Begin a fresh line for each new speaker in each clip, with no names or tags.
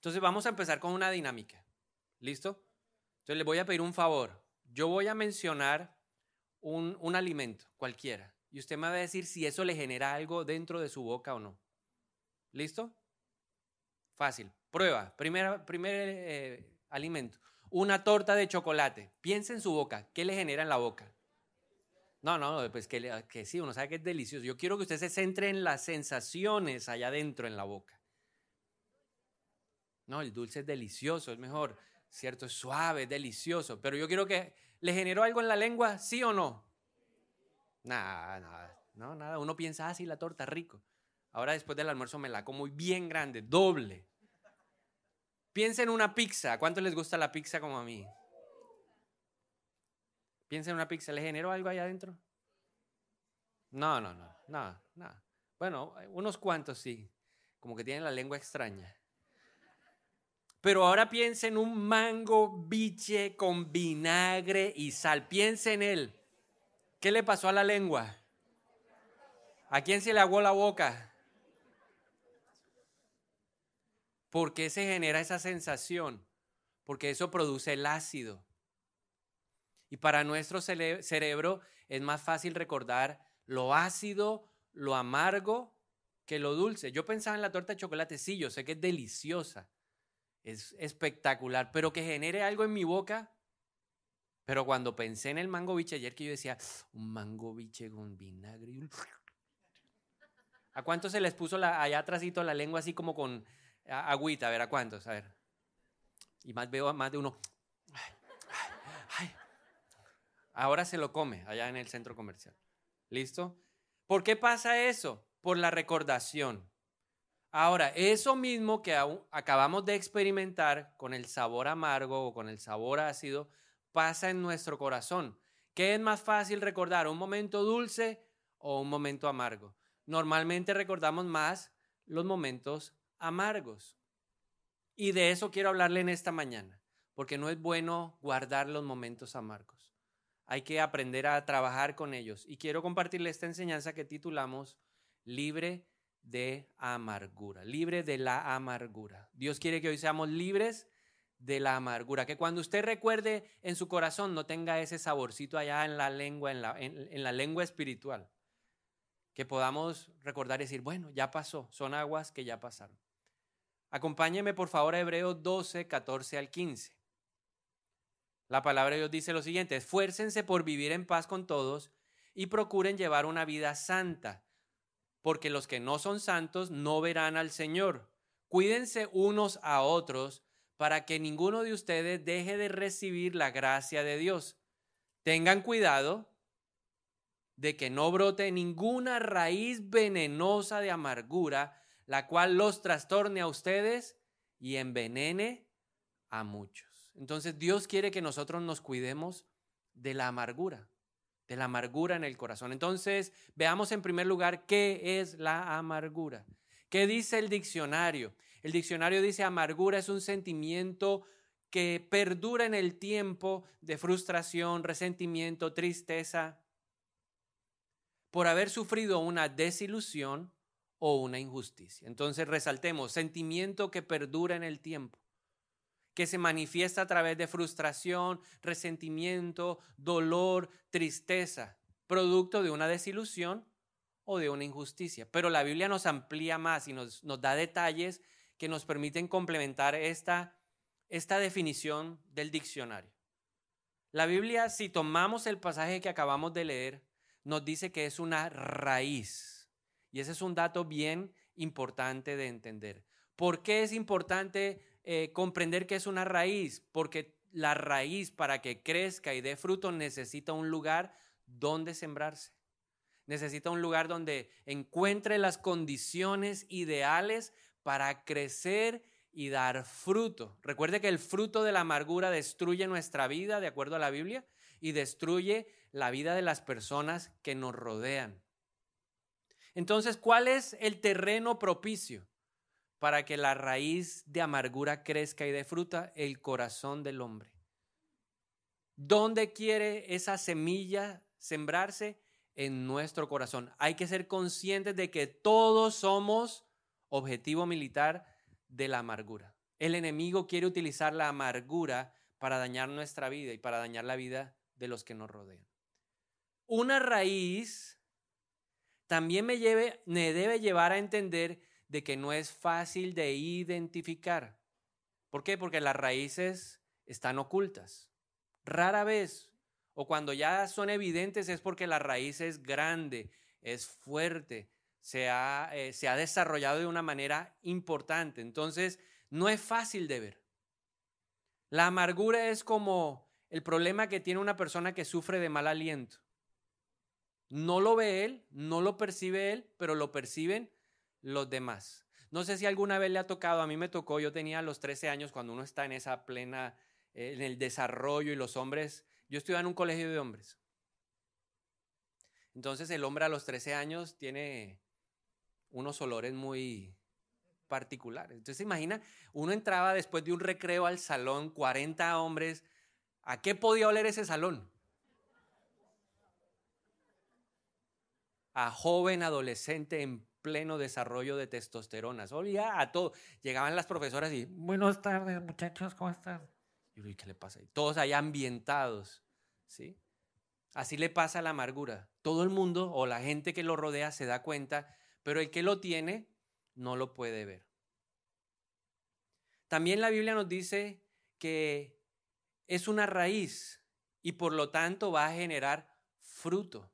Entonces vamos a empezar con una dinámica. ¿Listo? Entonces le voy a pedir un favor. Yo voy a mencionar un, un alimento, cualquiera, y usted me va a decir si eso le genera algo dentro de su boca o no. ¿Listo? Fácil. Prueba. Primer, primer eh, alimento. Una torta de chocolate. Piensa en su boca. ¿Qué le genera en la boca? No, no, pues que, que sí, uno sabe que es delicioso. Yo quiero que usted se centre en las sensaciones allá adentro en la boca. No, el dulce es delicioso, es mejor, ¿cierto? Es suave, es delicioso. Pero yo quiero que le generó algo en la lengua, ¿sí o no? Nada, nada, no, nada. Uno piensa, así ah, la torta, rico. Ahora después del almuerzo me la como bien grande, doble. Piensa en una pizza. ¿Cuánto les gusta la pizza como a mí? Piensa en una pizza. ¿Le generó algo ahí adentro? No, no, no, no, no. Bueno, unos cuantos sí. Como que tienen la lengua extraña. Pero ahora piensa en un mango biche con vinagre y sal. Piensa en él. ¿Qué le pasó a la lengua? ¿A quién se le aguó la boca? ¿Por qué se genera esa sensación? Porque eso produce el ácido. Y para nuestro cerebro es más fácil recordar lo ácido, lo amargo, que lo dulce. Yo pensaba en la torta de chocolate, sí, yo sé que es deliciosa, es espectacular, pero que genere algo en mi boca, pero cuando pensé en el mango biche ayer que yo decía, un mango biche con vinagre. ¿A cuántos se les puso la, allá atrásito la lengua así como con agüita? A ver, ¿a cuántos? A ver. Y más veo a más de uno. Ahora se lo come allá en el centro comercial. ¿Listo? ¿Por qué pasa eso? Por la recordación. Ahora, eso mismo que acabamos de experimentar con el sabor amargo o con el sabor ácido, pasa en nuestro corazón. ¿Qué es más fácil recordar, un momento dulce o un momento amargo? Normalmente recordamos más los momentos amargos. Y de eso quiero hablarle en esta mañana, porque no es bueno guardar los momentos amargos. Hay que aprender a trabajar con ellos. Y quiero compartirle esta enseñanza que titulamos Libre de amargura, libre de la amargura. Dios quiere que hoy seamos libres de la amargura. Que cuando usted recuerde en su corazón no tenga ese saborcito allá en la lengua, en la, en, la lengua espiritual. Que podamos recordar y decir, bueno, ya pasó, son aguas que ya pasaron. Acompáñeme por favor a Hebreos 12, 14 al 15. La palabra de Dios dice lo siguiente, esfuércense por vivir en paz con todos y procuren llevar una vida santa, porque los que no son santos no verán al Señor. Cuídense unos a otros para que ninguno de ustedes deje de recibir la gracia de Dios. Tengan cuidado de que no brote ninguna raíz venenosa de amargura, la cual los trastorne a ustedes y envenene a muchos. Entonces Dios quiere que nosotros nos cuidemos de la amargura, de la amargura en el corazón. Entonces veamos en primer lugar qué es la amargura. ¿Qué dice el diccionario? El diccionario dice amargura es un sentimiento que perdura en el tiempo de frustración, resentimiento, tristeza, por haber sufrido una desilusión o una injusticia. Entonces resaltemos, sentimiento que perdura en el tiempo, que se manifiesta a través de frustración, resentimiento, dolor, tristeza, producto de una desilusión o de una injusticia. Pero la Biblia nos amplía más y nos, nos da detalles que nos permiten complementar esta, esta definición del diccionario. La Biblia, si tomamos el pasaje que acabamos de leer, nos dice que es una raíz. Y ese es un dato bien importante de entender. ¿Por qué es importante eh, comprender que es una raíz? Porque la raíz para que crezca y dé fruto necesita un lugar donde sembrarse. Necesita un lugar donde encuentre las condiciones ideales para crecer y dar fruto. Recuerde que el fruto de la amargura destruye nuestra vida, de acuerdo a la Biblia, y destruye la vida de las personas que nos rodean. Entonces, ¿cuál es el terreno propicio para que la raíz de amargura crezca y dé fruta? El corazón del hombre. ¿Dónde quiere esa semilla sembrarse? En nuestro corazón. Hay que ser conscientes de que todos somos objetivo militar de la amargura. El enemigo quiere utilizar la amargura para dañar nuestra vida y para dañar la vida de los que nos rodean. Una raíz también me, me debe llevar a entender de que no es fácil de identificar. ¿Por qué? Porque las raíces están ocultas. Rara vez, o cuando ya son evidentes, es porque la raíz es grande, es fuerte, se ha, eh, se ha desarrollado de una manera importante. Entonces, no es fácil de ver. La amargura es como el problema que tiene una persona que sufre de mal aliento. No lo ve él, no lo percibe él, pero lo perciben los demás. No sé si alguna vez le ha tocado, a mí me tocó, yo tenía los 13 años cuando uno está en esa plena, eh, en el desarrollo y los hombres, yo estudiaba en un colegio de hombres. Entonces el hombre a los 13 años tiene unos olores muy particulares. Entonces imagina, uno entraba después de un recreo al salón, 40 hombres, ¿a qué podía oler ese salón? A joven adolescente en pleno desarrollo de testosterona. Olía a todo. Llegaban las profesoras y, buenas tardes, muchachos, ¿cómo están? Y ¿qué le pasa? todos ahí ambientados, ¿sí? Así le pasa a la amargura. Todo el mundo o la gente que lo rodea se da cuenta, pero el que lo tiene no lo puede ver. También la Biblia nos dice que es una raíz y por lo tanto va a generar fruto.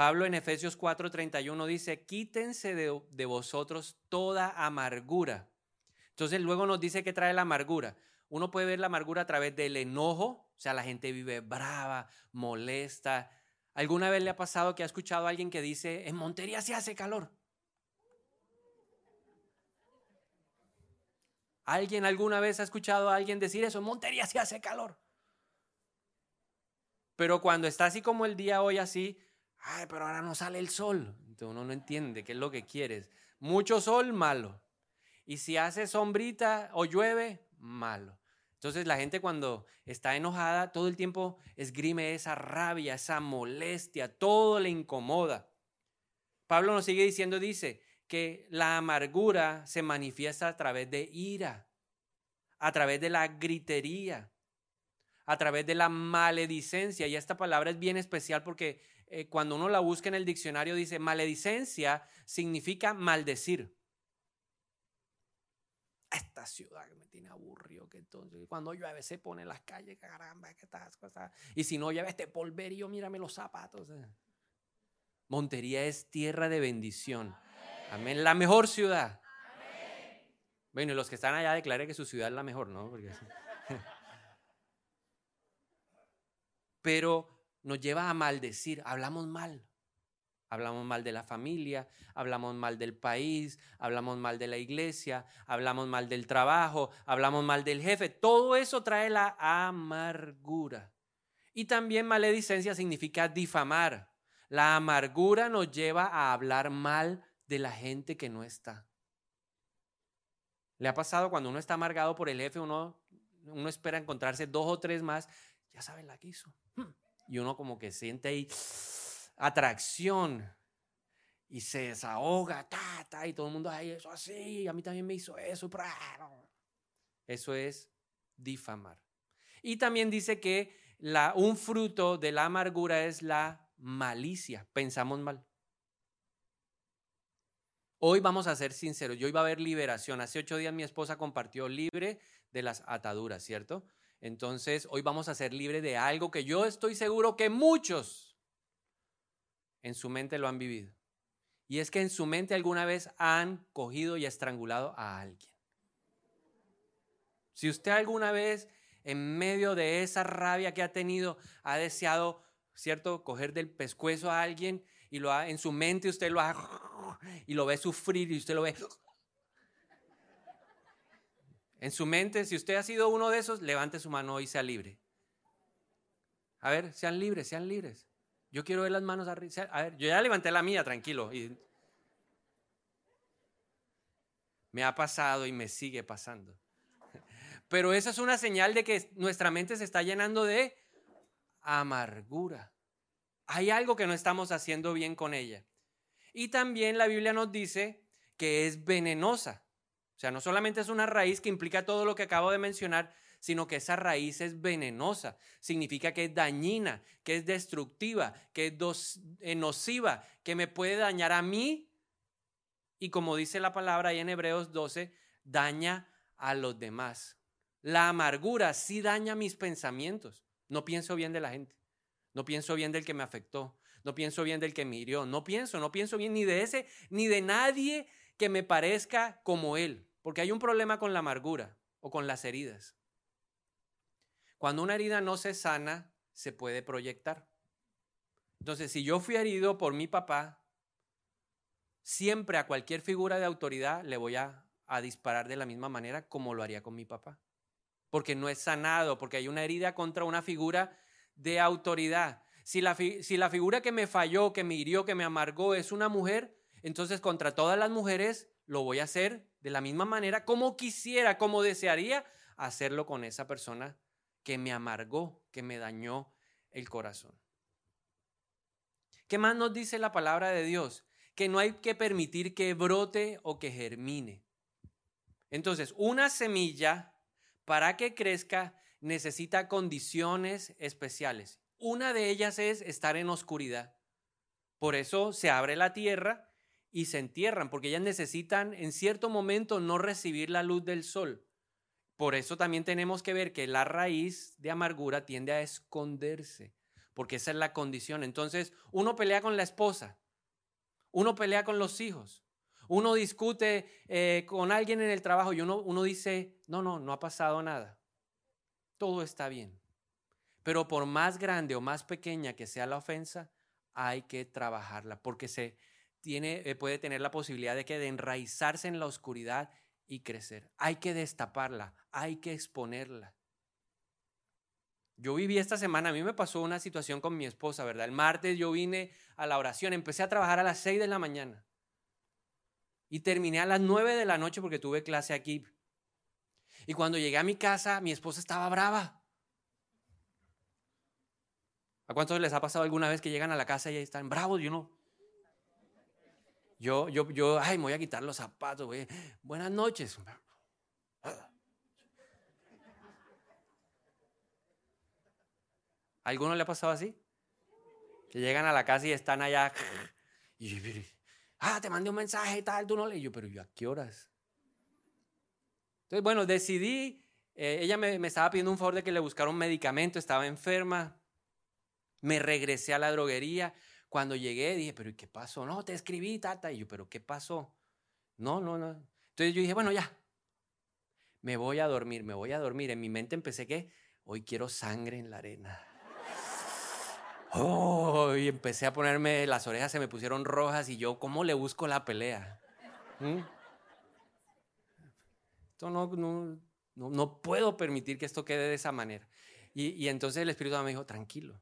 Pablo en Efesios 4:31 dice, quítense de, de, vosotros toda amargura. Entonces luego nos dice que trae la amargura. Uno puede ver la amargura a través del enojo, o sea, la gente vive brava, molesta. ¿Alguna vez le ha pasado que ha escuchado a alguien que dice, en Montería se hace calor? ¿Alguien alguna vez ha escuchado a alguien decir eso? En Montería se hace calor. Pero cuando está así como el día hoy así, Ay, pero ahora no sale el sol. Entonces uno no entiende qué es lo que quieres. Mucho sol, malo. Y si hace sombrita o llueve, malo. Entonces la gente cuando está enojada todo el tiempo esgrime esa rabia, esa molestia, todo le incomoda. Pablo nos sigue diciendo, dice, que la amargura se manifiesta a través de ira, a través de la gritería, a través de la maledicencia. Y esta palabra es bien especial porque eh, cuando uno la busca en el diccionario, dice maledicencia significa maldecir. Esta ciudad que me tiene aburrido, que entonces cuando llueve se pone en las calles, caramba, que estas cosas. Y si no llueve este polverio, mírame los zapatos. Eh. Montería es tierra de bendición. Amén. La mejor ciudad. Bueno, y los que están allá declaren que su ciudad es la mejor, ¿no? Pero nos lleva a maldecir, hablamos mal. Hablamos mal de la familia, hablamos mal del país, hablamos mal de la iglesia, hablamos mal del trabajo, hablamos mal del jefe. Todo eso trae la amargura. Y también maledicencia significa difamar. La amargura nos lleva a hablar mal de la gente que no está. ¿Le ha pasado cuando uno está amargado por el jefe, uno, uno espera encontrarse dos o tres más? Ya saben la que hizo. Hmm y uno como que siente ahí atracción y se desahoga, ta, y todo el mundo, ahí eso así, a mí también me hizo eso. Eso es difamar. Y también dice que la, un fruto de la amargura es la malicia, pensamos mal. Hoy vamos a ser sinceros, yo iba a haber liberación. Hace ocho días mi esposa compartió libre de las ataduras, ¿cierto? Entonces, hoy vamos a ser libres de algo que yo estoy seguro que muchos en su mente lo han vivido. Y es que en su mente alguna vez han cogido y estrangulado a alguien. Si usted alguna vez en medio de esa rabia que ha tenido ha deseado, ¿cierto?, coger del pescuezo a alguien y lo ha, en su mente usted lo ha y lo ve sufrir y usted lo ve en su mente, si usted ha sido uno de esos, levante su mano y sea libre. A ver, sean libres, sean libres. Yo quiero ver las manos arriba. A ver, yo ya levanté la mía, tranquilo. me ha pasado y me sigue pasando. Pero esa es una señal de que nuestra mente se está llenando de amargura. Hay algo que no estamos haciendo bien con ella. Y también la Biblia nos dice que es venenosa. Sea, no solamente es una raíz que implica todo lo que acabo de mencionar, sino que esa raíz es venenosa. Significa que es dañina, que es destructiva, que es eh, nociva, que me puede dañar a mí. Y como dice la palabra ahí en Hebreos 12, daña a los demás. La amargura sí daña mis pensamientos. No pienso bien de la gente. No pienso bien del que me afectó. No pienso bien del que me hirió. No pienso, no pienso bien ni de ese, ni de nadie que me parezca como él. Porque hay un problema con la amargura o con las heridas. Cuando una herida no se sana, se puede proyectar. Entonces, si yo fui herido por mi papá, siempre a cualquier figura de autoridad le voy a, disparar de la misma manera como lo haría con mi papá. Porque no es sanado, porque hay una herida contra una figura de autoridad. Si la, figura que me falló, que me hirió, que me amargó es una mujer, entonces contra todas las mujeres lo voy a hacer de la misma manera como quisiera, como desearía hacerlo con esa persona que me amargó, que me dañó el corazón. ¿Qué más nos dice la palabra de Dios? Que no hay que permitir que brote o que germine. Entonces, una semilla, para que crezca, necesita condiciones especiales. Una de ellas es estar en oscuridad. Por eso se abre la tierra y se entierran, porque ellas necesitan en cierto momento no recibir la luz del sol. Por eso también tenemos que ver que la raíz de amargura tiende a esconderse, porque esa es la condición. Entonces, uno pelea con la esposa, uno pelea con los hijos, uno discute eh, con alguien en el trabajo y uno, uno dice, no, no, no ha pasado nada, todo está bien. Pero por más grande o más pequeña que sea la ofensa, hay que trabajarla, porque se tiene, eh, puede tener la posibilidad de que de enraizarse en la oscuridad y crecer. Hay que destaparla, hay que exponerla. Yo viví esta semana, a mí me pasó una situación con mi esposa, ¿verdad? El martes yo vine a la oración, empecé a trabajar a las 6 de la mañana y terminé a las 9 de la noche porque tuve clase aquí. Y cuando llegué a mi casa, mi esposa estaba brava. ¿A cuántos les ha pasado alguna vez que llegan a la casa y están bravos? Yo no, yo, yo, yo, ay, me voy a quitar los zapatos, güey. Buenas noches. ¿Alguno le ha pasado así? Que llegan a la casa y están allá. Y ah, te mandé un mensaje y tal, tú no leí. Yo, pero yo, ¿a qué horas? Entonces, bueno, decidí. Eh, ella me, me estaba pidiendo un favor de que le buscara un medicamento, estaba enferma. Me regresé a la droguería. Cuando llegué dije, pero ¿y qué pasó? No, te escribí, tata. Y yo, pero ¿qué pasó? No, no, no. Entonces yo dije, bueno, ya. Me voy a dormir, me voy a dormir. En mi mente empecé que hoy quiero sangre en la arena. Oh, y empecé a ponerme, las orejas se me pusieron rojas y yo, ¿cómo le busco la pelea? ¿Mm? Esto no, no, no, puedo permitir que esto quede de esa manera. Y, y entonces el Espíritu me dijo, tranquilo,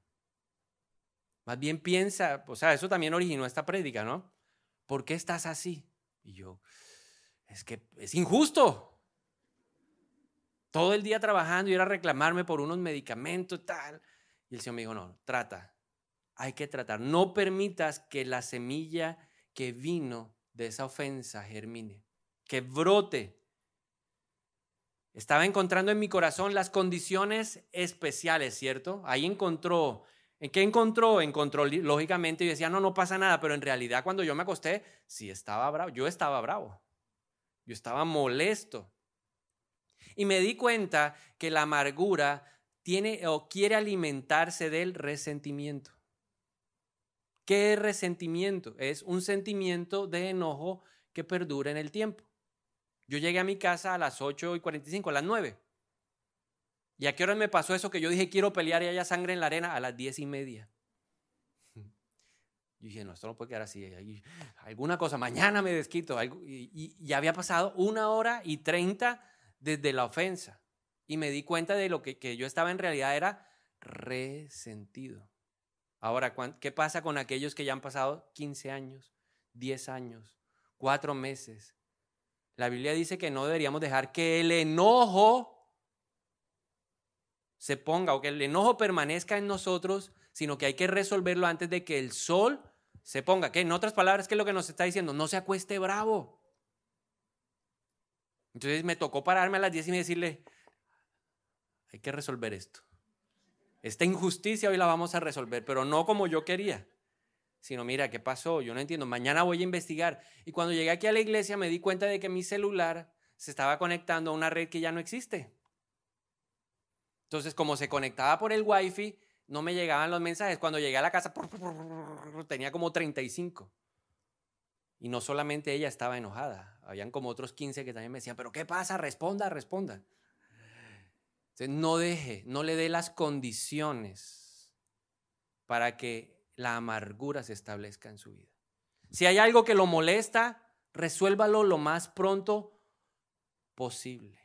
más bien piensa, o sea, eso también originó esta prédica, ¿no? ¿Por qué estás así? Y yo, es que es injusto. Todo el día trabajando y era reclamarme por unos medicamentos tal. Y el Señor me dijo, no, trata. Hay que tratar. No permitas que la semilla que vino de esa ofensa germine, que brote. Estaba encontrando en mi corazón las condiciones especiales, ¿cierto? Ahí encontró ¿En qué encontró? Encontró lógicamente y decía, no, no pasa nada, pero en realidad cuando yo me acosté, sí estaba bravo, yo estaba bravo, yo estaba molesto. Y me di cuenta que la amargura tiene o quiere alimentarse del resentimiento. ¿Qué es resentimiento? Es un sentimiento de enojo que perdura en el tiempo. Yo llegué a mi casa a las 8 y 45, a las 9. ¿Y a qué hora me pasó eso que yo dije quiero pelear y haya sangre en la arena? A las diez y media. Yo dije, no, esto no puede quedar así. Alguna cosa, mañana me desquito. Y, ya había pasado una hora y treinta desde la ofensa. Y me di cuenta de lo que, que yo estaba en realidad era resentido. Ahora, ¿qué pasa con aquellos que ya han pasado 15 años, 10 años, 4 meses? La Biblia dice que no deberíamos dejar que el enojo se ponga o que el enojo permanezca en nosotros, sino que hay que resolverlo antes de que el sol se ponga. Que en otras palabras, ¿qué es lo que nos está diciendo? No se acueste bravo. Entonces me tocó pararme a las 10 y decirle, hay que resolver esto. Esta injusticia hoy la vamos a resolver, pero no como yo quería, sino mira, ¿qué pasó? Yo no entiendo, mañana voy a investigar. Y cuando llegué aquí a la iglesia me di cuenta de que mi celular se estaba conectando a una red que ya no existe. Entonces, como se conectaba por el wifi, no me llegaban los mensajes. Cuando llegué a la casa, tenía como 35. Y no solamente ella estaba enojada, habían como otros 15 que también me decían, pero ¿qué pasa? Responda, responda. Entonces, no deje, no le dé las condiciones para que la amargura se establezca en su vida. Si hay algo que lo molesta, resuélvalo lo más pronto posible.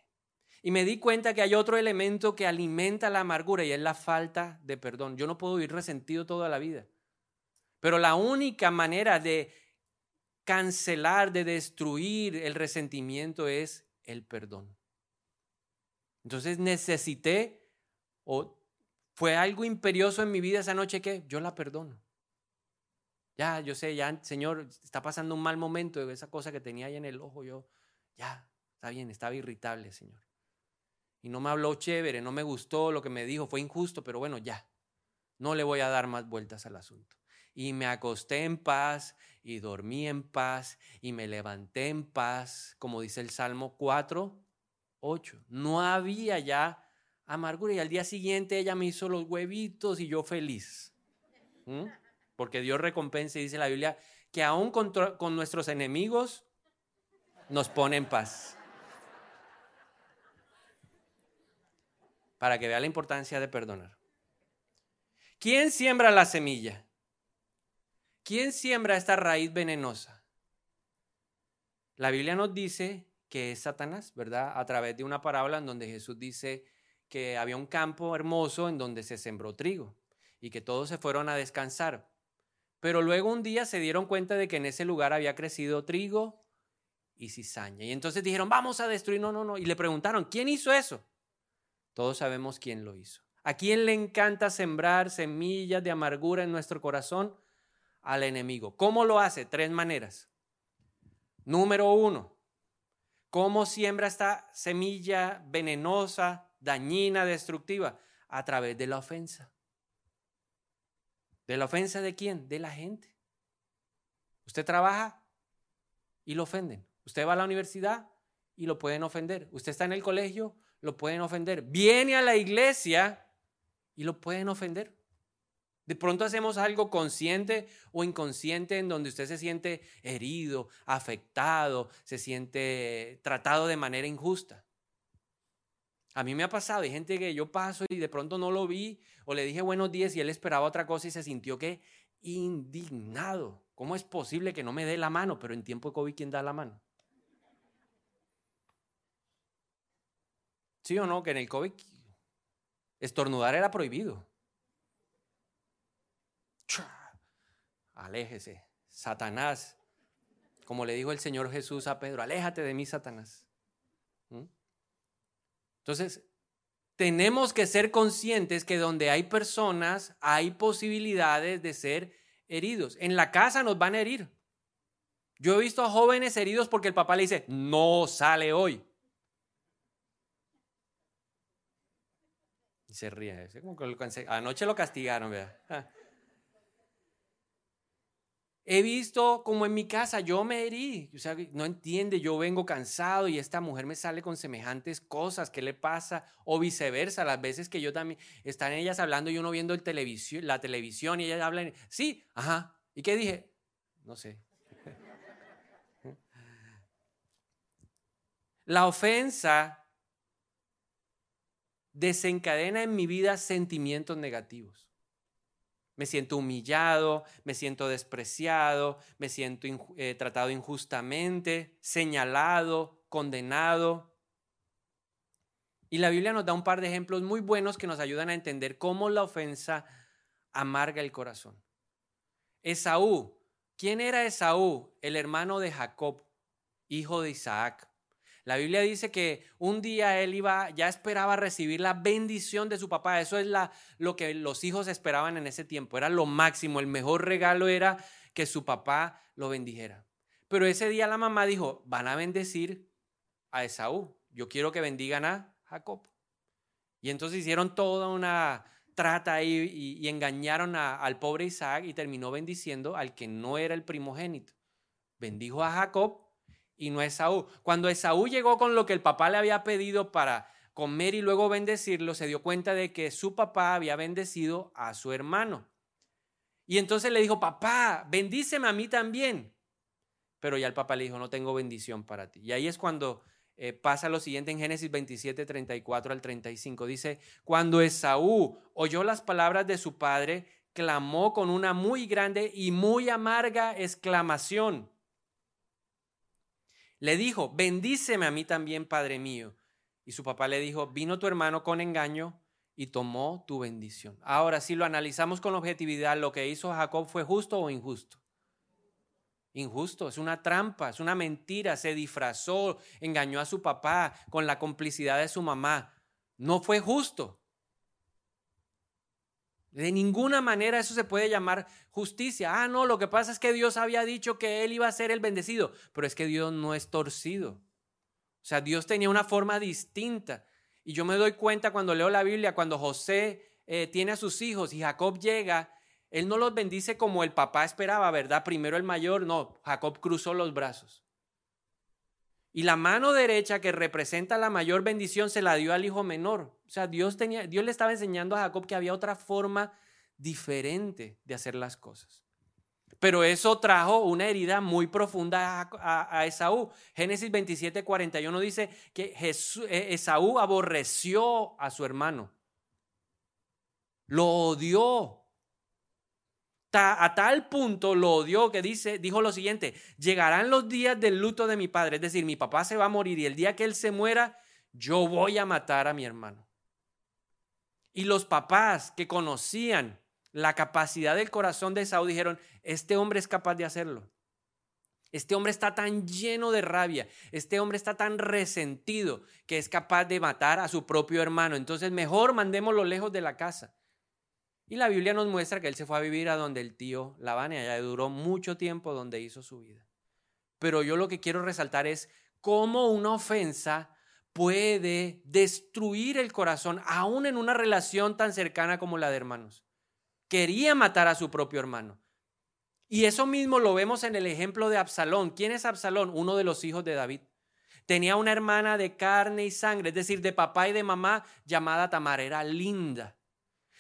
Y me di cuenta que hay otro elemento que alimenta la amargura y es la falta de perdón. Yo no puedo vivir resentido toda la vida. Pero la única manera de cancelar, de destruir el resentimiento es el perdón. Entonces necesité o fue algo imperioso en mi vida esa noche que yo la perdono. Ya, yo sé, ya, Señor, está pasando un mal momento, esa cosa que tenía ahí en el ojo, yo, ya, está bien, estaba irritable, Señor y no me habló chévere, no me gustó lo que me dijo, fue injusto, pero bueno, ya, no le voy a dar más vueltas al asunto. Y me acosté en paz y dormí en paz y me levanté en paz, como dice el Salmo 4, 8. No había ya amargura y al día siguiente ella me hizo los huevitos y yo feliz. Porque Dios recompensa y dice la Biblia que aún con nuestros enemigos nos pone en paz. Para que vea la importancia de perdonar. ¿Quién siembra la semilla? ¿Quién siembra esta raíz venenosa? La Biblia nos dice que es Satanás, ¿verdad? A través de una parábola en donde Jesús dice que había un campo hermoso en donde se sembró trigo y que todos se fueron a descansar. Pero luego un día se dieron cuenta de que en ese lugar había crecido trigo y cizaña. Y entonces dijeron, vamos a destruir, no, no, no. Y le preguntaron, ¿quién hizo eso? Todos sabemos quién lo hizo. ¿A quién le encanta sembrar semillas de amargura en nuestro corazón? Al enemigo. ¿Cómo lo hace? Tres maneras. Número uno, ¿cómo siembra esta semilla venenosa, dañina, destructiva? A través de la ofensa. ¿De la ofensa de quién? De la gente. Usted trabaja y lo ofenden. Usted va a la universidad y lo pueden ofender. Usted está en el colegio lo pueden ofender. Viene a la iglesia y lo pueden ofender. De pronto hacemos algo consciente o inconsciente en donde usted se siente herido, afectado, se siente tratado de manera injusta. A mí me ha pasado, hay gente que yo paso y de pronto no lo vi o le dije buenos días y él esperaba otra cosa y se sintió que indignado. ¿Cómo es posible que no me dé la mano? Pero en tiempo de COVID, ¿quién da la mano? ¿Sí o no? Que en el COVID estornudar era prohibido. Aléjese. Satanás. Como le dijo el Señor Jesús a Pedro, aléjate de mí, Satanás. ¿Mm? Entonces, tenemos que ser conscientes que donde hay personas hay posibilidades de ser heridos. En la casa nos van a herir. Yo he visto a jóvenes heridos porque el papá le dice, no sale hoy. Se ríe. anoche lo castigaron, vea. Ah. He visto como en mi casa yo me herí, o sea, no entiende, yo vengo cansado y esta mujer me sale con semejantes cosas, ¿qué le pasa? O viceversa, las veces que yo también, están ellas hablando y uno viendo el la televisión y ellas hablan, sí, ajá, ¿y qué dije? No sé. La ofensa desencadena en mi vida sentimientos negativos. Me siento humillado, me siento despreciado, me siento eh, tratado injustamente, señalado, condenado. Y la Biblia nos da un par de ejemplos muy buenos que nos ayudan a entender cómo la ofensa amarga el corazón. Esaú. ¿Quién era Esaú? El hermano de Jacob, hijo de Isaac. La Biblia dice que un día él iba, ya esperaba recibir la bendición de su papá. Eso es la, lo que los hijos esperaban en ese tiempo. Era lo máximo. El mejor regalo era que su papá lo bendijera. Pero ese día la mamá dijo, van a bendecir a Esaú. Yo quiero que bendigan a Jacob. Y entonces hicieron toda una trata ahí y, engañaron al pobre Isaac y terminó bendiciendo al que no era el primogénito. Bendijo a Jacob y no Esaú. Cuando Esaú llegó con lo que el papá le había pedido para comer y luego bendecirlo, se dio cuenta de que su papá había bendecido a su hermano. Y entonces le dijo, papá, bendíceme a mí también. Pero ya el papá le dijo, no tengo bendición para ti. Y ahí es cuando eh, pasa lo siguiente en Génesis 27, 34 al 35. Dice, cuando Esaú oyó las palabras de su padre, clamó con una muy grande y muy amarga exclamación. Le dijo, bendíceme a mí también, Padre mío. Y su papá le dijo, vino tu hermano con engaño y tomó tu bendición. Ahora, si lo analizamos con objetividad, lo que hizo Jacob fue justo o injusto. Injusto, es una trampa, es una mentira, se disfrazó, engañó a su papá con la complicidad de su mamá. No fue justo. De ninguna manera eso se puede llamar justicia. Ah, no, lo que pasa es que Dios había dicho que él iba a ser el bendecido, pero es que Dios no es torcido. O sea, Dios tenía una forma distinta. Y yo me doy cuenta cuando leo la Biblia, cuando José eh, tiene a sus hijos y Jacob llega, él no los bendice como el papá esperaba, ¿verdad? Primero el mayor, no, Jacob cruzó los brazos. Y la mano derecha que representa la mayor bendición se la dio al hijo menor. O sea, Dios, tenía, Dios le estaba enseñando a Jacob que había otra forma diferente de hacer las cosas. Pero eso trajo una herida muy profunda a, Esaú. Génesis 27, 41 dice que eh, Esaú aborreció a su hermano. Lo odió. A tal punto lo odió que dice, dijo lo siguiente, llegarán los días del luto de mi padre, es decir, mi papá se va a morir y el día que él se muera, yo voy a matar a mi hermano. Y los papás que conocían la capacidad del corazón de Esaú dijeron, este hombre es capaz de hacerlo. Este hombre está tan lleno de rabia, este hombre está tan resentido que es capaz de matar a su propio hermano. Entonces mejor mandémoslo lejos de la casa. Y la Biblia nos muestra que él se fue a vivir a donde el tío Labán y allá duró mucho tiempo donde hizo su vida. Pero yo lo que quiero resaltar es cómo una ofensa puede destruir el corazón, aún en una relación tan cercana como la de hermanos. Quería matar a su propio hermano. Y eso mismo lo vemos en el ejemplo de Absalón. ¿Quién es Absalón? Uno de los hijos de David. Tenía una hermana de carne y sangre, es decir, de papá y de mamá, llamada Tamar. Era linda.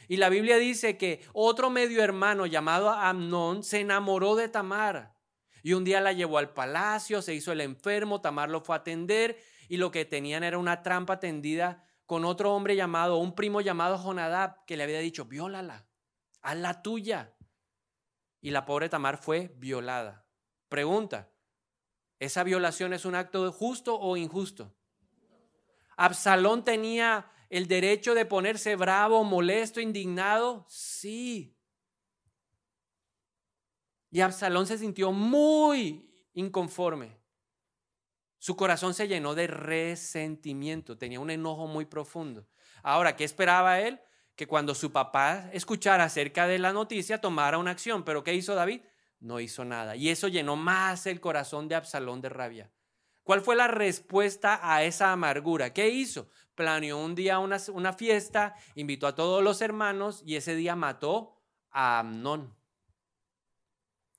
Y la Biblia dice que otro medio hermano llamado Amnón se enamoró de Tamar. Y un día la llevó al palacio, se hizo el enfermo, Tamar lo fue a atender y lo que tenían era una trampa tendida con otro hombre llamado, un primo llamado Jonadab, que le había dicho, viólala, haz la tuya. Y la pobre Tamar fue violada. Pregunta, ¿esa violación es un acto justo o injusto? ¿Absalón tenía el derecho de ponerse bravo, molesto, indignado? Sí. Y Absalón se sintió muy inconforme. Su corazón se llenó de resentimiento, tenía un enojo muy profundo. Ahora, ¿qué esperaba él? Que cuando su papá escuchara acerca de la noticia tomara una acción. Pero ¿qué hizo David? No hizo nada. Y eso llenó más el corazón de Absalón de rabia. ¿Cuál fue la respuesta a esa amargura? ¿Qué hizo? Planeó un día una, fiesta, invitó a todos los hermanos y ese día mató a Amnón.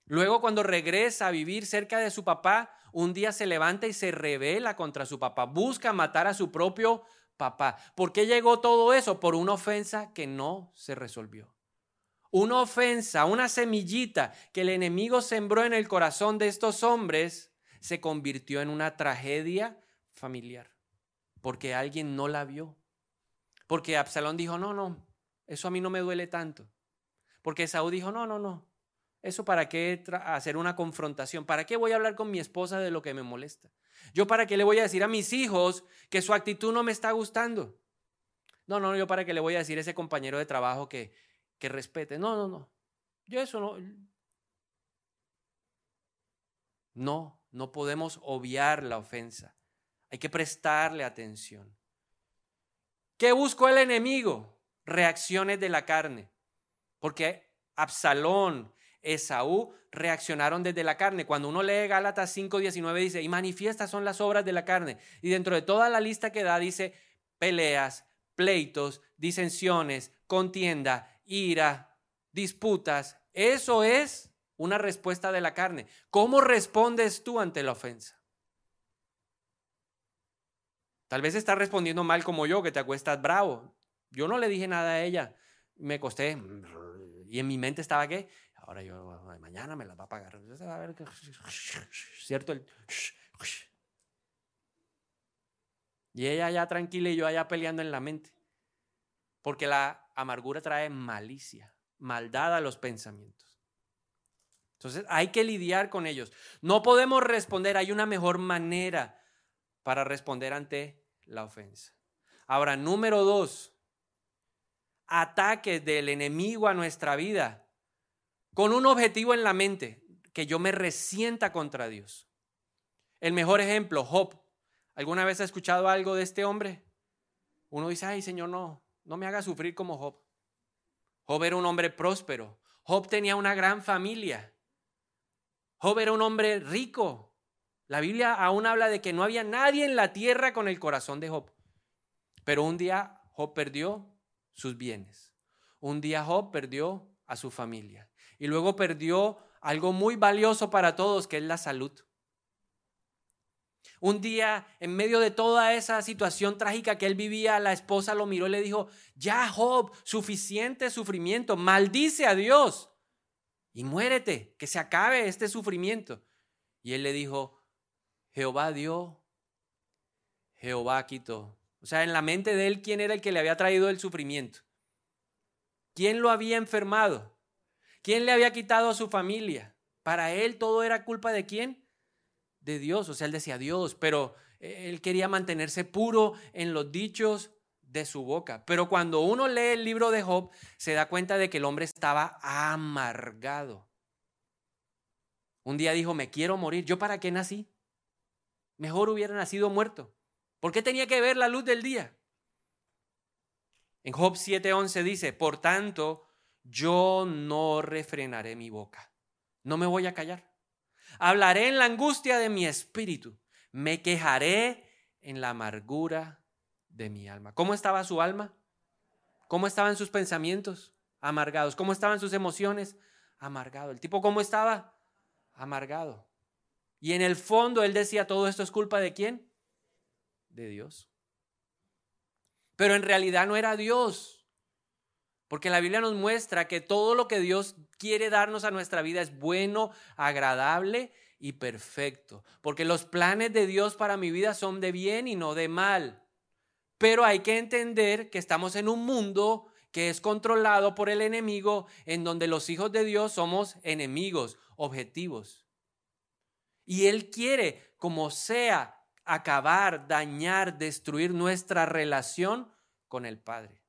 Luego cuando regresa a vivir cerca de su papá, un día se levanta y se revela contra su papá, busca matar a su propio papá. ¿Por qué llegó todo eso? Por una ofensa que no se resolvió. Una ofensa, una semillita que el enemigo sembró en el corazón de estos hombres se convirtió en una tragedia familiar, porque alguien no la vio. Porque Absalón dijo, no, no, eso a mí no me duele tanto. Porque Saúl dijo, no, no, no, ¿Eso para qué hacer una confrontación? ¿Para qué voy a hablar con mi esposa de lo que me molesta? ¿Yo para qué le voy a decir a mis hijos que su actitud no me está gustando? No, no, yo para qué le voy a decir a ese compañero de trabajo que, que respete. No, no, no. Yo eso no. No, no podemos obviar la ofensa. Hay que prestarle atención. ¿Qué buscó el enemigo? Reacciones de la carne. Porque Absalón Esaú reaccionaron desde la carne. Cuando uno lee Gálatas 5:19 dice, y manifiestas son las obras de la carne. Y dentro de toda la lista que da dice peleas, pleitos, disensiones, contienda, ira, disputas. Eso es una respuesta de la carne. ¿Cómo respondes tú ante la ofensa? Tal vez estás respondiendo mal como yo, que te acuestas bravo. Yo no le dije nada a ella. Me costé. Y en mi mente estaba que, ahora yo, mañana me la va a pagar. ¿Cierto? Y ella ya tranquila y yo allá peleando en la mente. Porque la amargura trae malicia, maldad a los pensamientos. Entonces hay que lidiar con ellos. No podemos responder, hay una mejor manera para responder ante la ofensa. Ahora, número dos, ataques del enemigo a nuestra vida con un objetivo en la mente, que yo me resienta contra Dios. El mejor ejemplo, Job. ¿Alguna vez ha escuchado algo de este hombre? Uno dice, ay Señor, no, no me haga sufrir como Job. Job era un hombre próspero. Job tenía una gran familia. Job era un hombre rico. La Biblia aún habla de que no había nadie en la tierra con el corazón de Job. Pero un día Job perdió sus bienes. Un día Job perdió a su familia. Y luego perdió algo muy valioso para todos, que es la salud. Un día, en medio de toda esa situación trágica que él vivía, la esposa lo miró y le dijo, ya Job, suficiente sufrimiento, maldice a Dios y muérete, que se acabe este sufrimiento. Y él le dijo, Jehová dio, Jehová quitó. O sea, en la mente de él, ¿quién era el que le había traído el sufrimiento? ¿Quién lo había enfermado? ¿Quién le había quitado a su familia? Para él todo era culpa de quién? De Dios. O sea, él decía Dios, pero él quería mantenerse puro en los dichos de su boca. Pero cuando uno lee el libro de Job, se da cuenta de que el hombre estaba amargado. Un día dijo, me quiero morir. ¿Yo para qué nací? Mejor hubiera nacido muerto. ¿Por qué tenía que ver la luz del día? En Job 7:11 dice, por tanto, yo no refrenaré mi boca. No me voy a callar. Hablaré en la angustia de mi espíritu. Me quejaré en la amargura de mi alma. ¿Cómo estaba su alma? ¿Cómo estaban sus pensamientos? Amargados. ¿Cómo estaban sus emociones? Amargado. ¿El tipo cómo estaba? Amargado. Y en el fondo él decía, todo esto es culpa de quién? De Dios. Pero en realidad no era Dios. Porque la Biblia nos muestra que todo lo que Dios quiere darnos a nuestra vida es bueno, agradable y perfecto. Porque los planes de Dios para mi vida son de bien y no de mal. Pero hay que entender que estamos en un mundo que es controlado por el enemigo, en donde los hijos de Dios somos enemigos, objetivos. Y Él quiere, como sea, acabar, dañar, destruir nuestra relación con el Padre.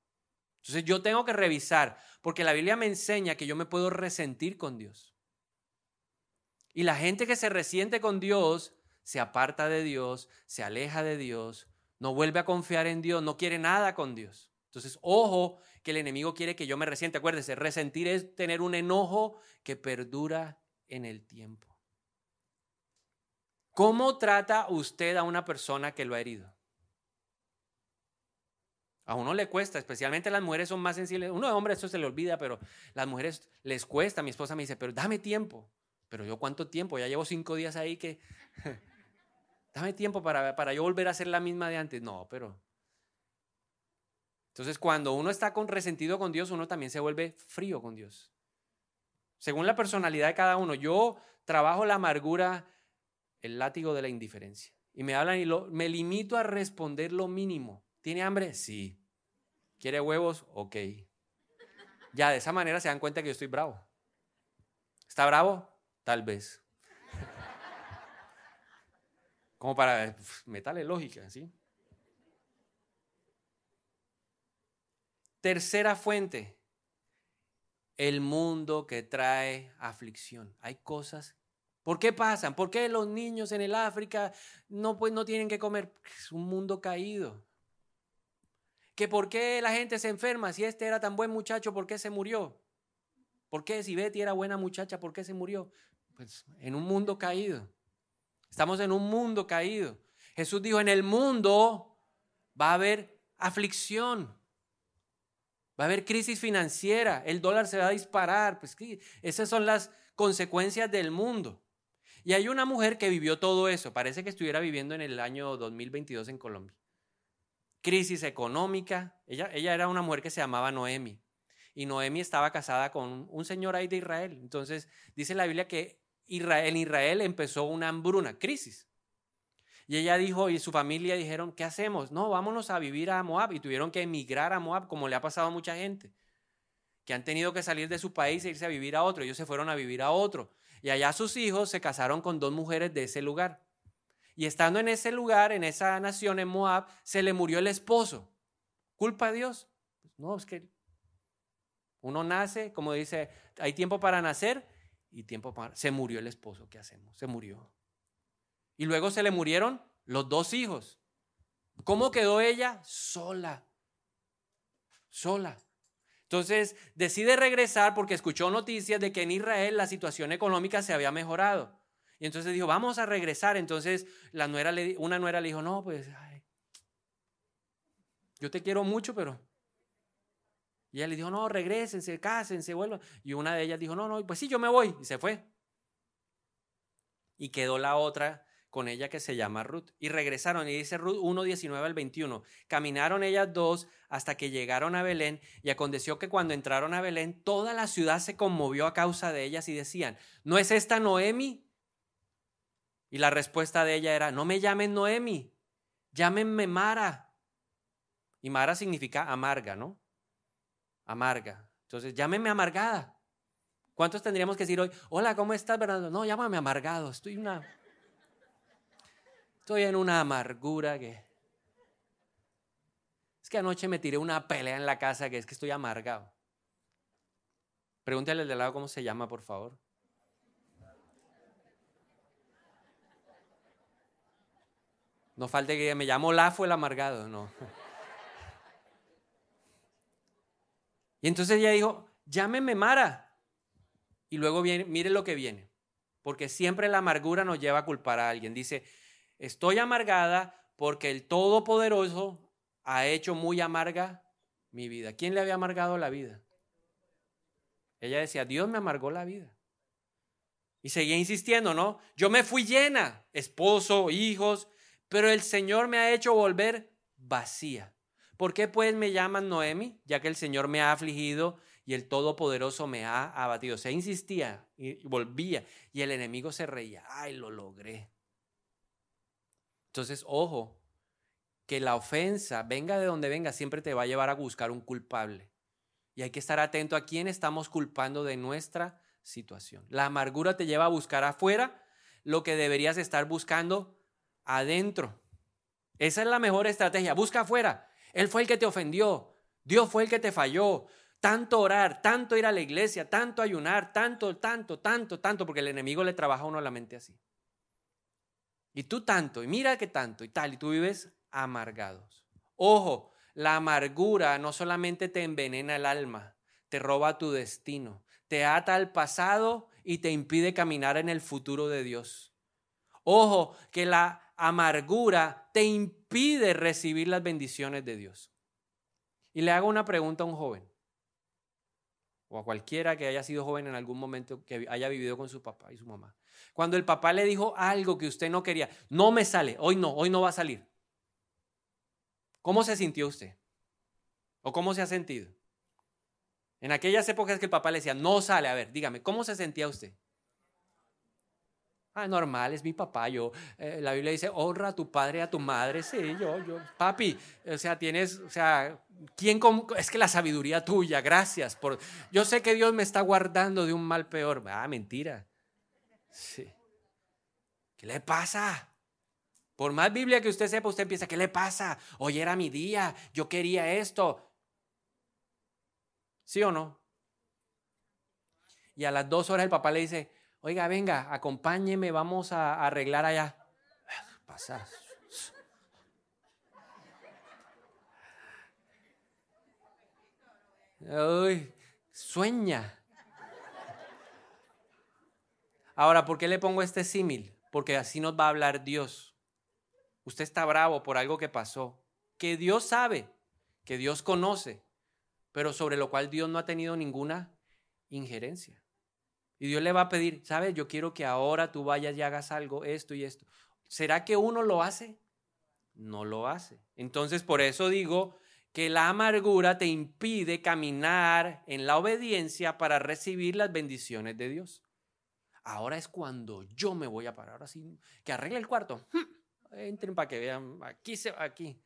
Entonces yo tengo que revisar, porque la Biblia me enseña que yo me puedo resentir con Dios. Y la gente que se resiente con Dios se aparta de Dios, se aleja de Dios, no vuelve a confiar en Dios, no quiere nada con Dios. Entonces, ojo, que el enemigo quiere que yo me resiente. Acuérdese, resentir es tener un enojo que perdura en el tiempo. ¿Cómo trata usted a una persona que lo ha herido? A uno le cuesta, especialmente las mujeres son más sensibles. Uno de hombres eso se le olvida, pero las mujeres les cuesta. Mi esposa me dice, pero dame tiempo. Pero yo cuánto tiempo, ya llevo cinco días ahí que Dame tiempo para, para yo volver a ser la misma de antes. No, pero... Entonces, cuando uno está con resentido con Dios, uno también se vuelve frío con Dios. Según la personalidad de cada uno, yo trabajo la amargura, el látigo de la indiferencia. Y me hablan y lo, me limito a responder lo mínimo. ¿Tiene hambre? Sí. ¿Quiere huevos? Ok. Ya, de esa manera se dan cuenta que yo estoy bravo. ¿Está bravo? Tal vez. Como para meterle lógica, ¿sí? Tercera fuente, el mundo que trae aflicción. Hay cosas. ¿Por qué pasan? ¿Por qué los niños en el África no, pues, no tienen que comer? Es un mundo caído. ¿Que por qué la gente se enferma? Si este era tan buen muchacho, ¿por qué se murió? ¿Por qué? Si Betty era buena muchacha, ¿por qué se murió? Pues en un mundo caído. Estamos en un mundo caído. Jesús dijo, en el mundo va a haber aflicción, va a haber crisis financiera, el dólar se va a disparar. Pues esas son las consecuencias del mundo. Y hay una mujer que vivió todo eso, parece que estuviera viviendo en el año 2022 en Colombia. Crisis económica, ella, ella era una mujer que se llamaba Noemi. Y Noemi estaba casada con un señor ahí de Israel. Entonces dice la Biblia que Israel, en Israel empezó una hambruna, crisis. Y ella dijo, y su familia dijeron, ¿qué hacemos? No, vámonos a vivir a Moab. Y tuvieron que emigrar a Moab, como le ha pasado a mucha gente, que han tenido que salir de su país e irse a vivir a otro. Ellos se fueron a vivir a otro. Y allá sus hijos se casaron con dos mujeres de ese lugar. Y estando en ese lugar, en esa nación, en Moab, se le murió el esposo. ¿Culpa de Dios? No, es que uno nace, como dice, hay tiempo para nacer y tiempo para... Se murió el esposo, ¿qué hacemos? Se murió. Y luego se le murieron los dos hijos. ¿Cómo quedó ella? Sola. Sola. Entonces decide regresar porque escuchó noticias de que en Israel la situación económica se había mejorado. Y entonces dijo, vamos a regresar. Entonces la nuera una nuera le dijo, no, pues, yo te quiero mucho, pero... Y ella le dijo, no, regresense, cásense, vuelvan. Y una de ellas dijo, no, no, pues sí, yo me voy. Y se fue. Y quedó la otra con ella que se llama Ruth. Y regresaron, y dice Ruth 1, 19 al 21. Caminaron ellas dos hasta que llegaron a Belén, y aconteció que cuando entraron a Belén, toda la ciudad se conmovió a causa de ellas y decían, ¿no es esta Noemi? Y la respuesta de ella era, no me llamen Noemi, llámenme Mara. Y Mara significa amarga, ¿no? Amarga. Entonces, llámenme amargada. ¿Cuántos tendríamos que decir hoy? Hola, ¿cómo estás, Bernardo? No, llámame amargado. Estoy una Estoy en una amargura que... Es que anoche me tiré una pelea en la casa que es que estoy amargado. Pregúntale al de lado cómo se llama, por favor. No falte que me llamo Lafo el amargado, no. Y entonces ella dijo, llámeme Mara. Y luego viene, mire lo que viene. Porque siempre la amargura nos lleva a culpar a alguien. Dice, Estoy amargada porque el Todopoderoso ha hecho muy amarga mi vida. ¿Quién le había amargado la vida? Ella decía, Dios me amargó la vida. Y seguía insistiendo, ¿no? Yo me fui llena, esposo, hijos, pero el Señor me ha hecho volver vacía. ¿Por qué pues me llaman Noemi? Ya que el Señor me ha afligido y el Todopoderoso me ha abatido. Se insistía y volvía y el enemigo se reía. Ay, lo logré. Entonces, ojo, que la ofensa, venga de donde venga, siempre te va a llevar a buscar un culpable. Y hay que estar atento a quién estamos culpando de nuestra situación. La amargura te lleva a buscar afuera lo que deberías estar buscando adentro. Esa es la mejor estrategia. Busca afuera. Él fue el que te ofendió. Dios fue el que te falló. Tanto orar, tanto ir a la iglesia, tanto ayunar, tanto, tanto, tanto, tanto, porque el enemigo le trabaja a uno la mente así. Y tú tanto, y mira que tanto, y tal, y tú vives amargados. Ojo, la amargura no solamente te envenena el alma, te roba tu destino, te ata al pasado y te impide caminar en el futuro de Dios. Ojo, que la amargura te impide recibir las bendiciones de Dios. Y le hago una pregunta a un joven, o a cualquiera que haya sido joven en algún momento, que haya vivido con su papá y su mamá. Cuando el papá le dijo algo que usted no quería, no me sale, hoy no, hoy no va a salir. ¿Cómo se sintió usted? ¿O cómo se ha sentido? En aquellas épocas que el papá le decía, no sale, a ver, dígame, ¿cómo se sentía usted? Ah, normal, es mi papá. Yo, eh, la Biblia dice, honra a tu padre y a tu madre. Sí, yo, yo, papi, o sea, tienes, o sea, ¿quién, es que la sabiduría tuya, gracias por, yo sé que Dios me está guardando de un mal peor. Ah, mentira. Sí. ¿Qué le pasa? Por más Biblia que usted sepa, usted empieza, ¿qué le pasa? Hoy era mi día, yo quería esto. ¿Sí o no? Y a las dos horas el papá le dice, oiga, venga, acompáñeme, vamos a arreglar allá. Pasar. Uy, sueña. Ahora, ¿por qué le pongo este símil? Porque así nos va a hablar Dios. Usted está bravo por algo que pasó, que Dios sabe, que Dios conoce, pero sobre lo cual Dios no ha tenido ninguna injerencia. Y Dios le va a pedir, ¿sabes? Yo quiero que ahora tú vayas y hagas algo, esto y esto. ¿Será que uno lo hace? No lo hace. Entonces, por eso digo que la amargura te impide caminar en la obediencia para recibir las bendiciones de Dios. Ahora es cuando yo me voy a parar. Ahora sí, que arregle el cuarto. Hmm, entren para que vean. Aquí se aquí.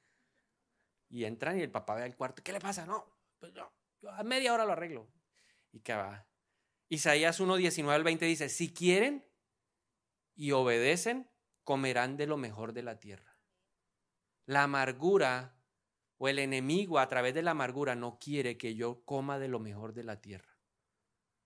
Y entran y el papá ve el cuarto. ¿Qué le pasa? No, pues yo, a media hora lo arreglo. Y que va. Isaías 1, 19 al 20 dice: Si quieren y obedecen, comerán de lo mejor de la tierra. La amargura o el enemigo a través de la amargura no quiere que yo coma de lo mejor de la tierra.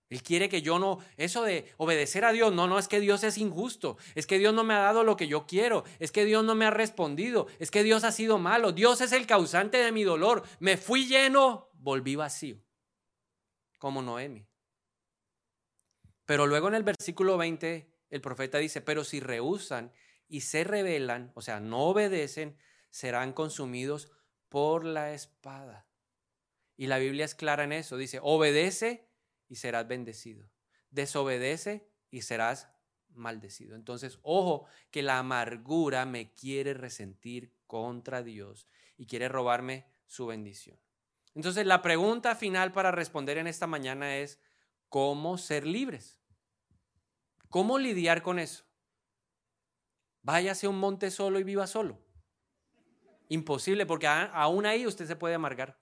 Él quiere que yo no, eso de obedecer a Dios, no, no es que Dios es injusto, es que Dios no me ha dado lo que yo quiero, es que Dios no me ha respondido, es que Dios ha sido malo, Dios es el causante de mi dolor, me fui lleno, volví vacío, como Noemi. Pero luego en el versículo 20 el profeta dice, pero si rehusan y se rebelan, o sea, no obedecen, serán consumidos por la espada. Y la Biblia es clara en eso. Dice, obedece y serás bendecido. Desobedece y serás maldecido. Entonces, ojo, que la amargura me quiere resentir contra Dios y quiere robarme su bendición. Entonces, la pregunta final para responder en esta mañana es, ¿cómo ser libres? ¿Cómo lidiar con eso? Váyase a un monte solo y viva solo. Imposible, porque aún ahí usted se puede amargar.